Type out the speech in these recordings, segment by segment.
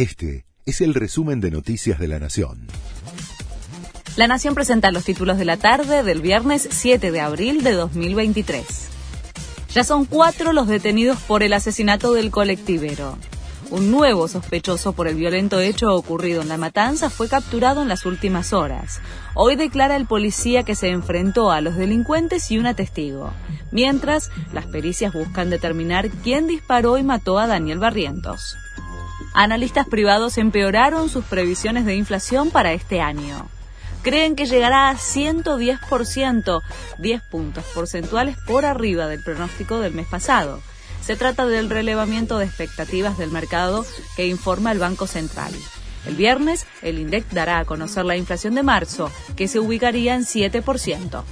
Este es el resumen de Noticias de la Nación. La Nación presenta los títulos de la tarde del viernes 7 de abril de 2023. Ya son cuatro los detenidos por el asesinato del colectivero. Un nuevo sospechoso por el violento hecho ocurrido en la matanza fue capturado en las últimas horas. Hoy declara el policía que se enfrentó a los delincuentes y una testigo. Mientras, las pericias buscan determinar quién disparó y mató a Daniel Barrientos. Analistas privados empeoraron sus previsiones de inflación para este año. Creen que llegará a 110%, 10 puntos porcentuales por arriba del pronóstico del mes pasado. Se trata del relevamiento de expectativas del mercado que informa el Banco Central. El viernes, el INDEC dará a conocer la inflación de marzo, que se ubicaría en 7%.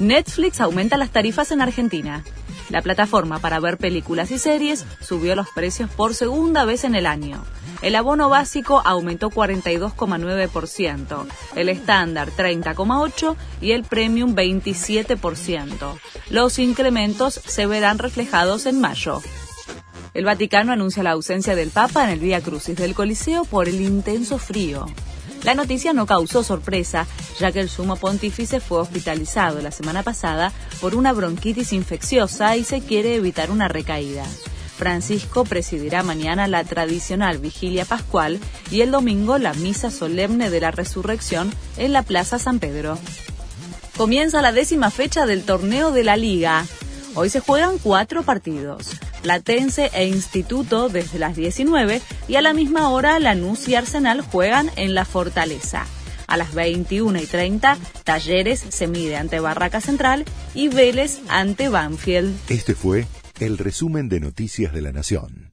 Netflix aumenta las tarifas en Argentina. La plataforma para ver películas y series subió los precios por segunda vez en el año. El abono básico aumentó 42,9%, el estándar 30,8% y el premium 27%. Los incrementos se verán reflejados en mayo. El Vaticano anuncia la ausencia del Papa en el Vía Crucis del Coliseo por el intenso frío. La noticia no causó sorpresa, ya que el sumo pontífice fue hospitalizado la semana pasada por una bronquitis infecciosa y se quiere evitar una recaída. Francisco presidirá mañana la tradicional vigilia pascual y el domingo la misa solemne de la resurrección en la Plaza San Pedro. Comienza la décima fecha del torneo de la Liga. Hoy se juegan cuatro partidos. Platense e Instituto desde las 19 y a la misma hora Lanús y Arsenal juegan en la Fortaleza. A las 21 y 30, Talleres se mide ante Barraca Central y Vélez ante Banfield. Este fue el resumen de Noticias de la Nación.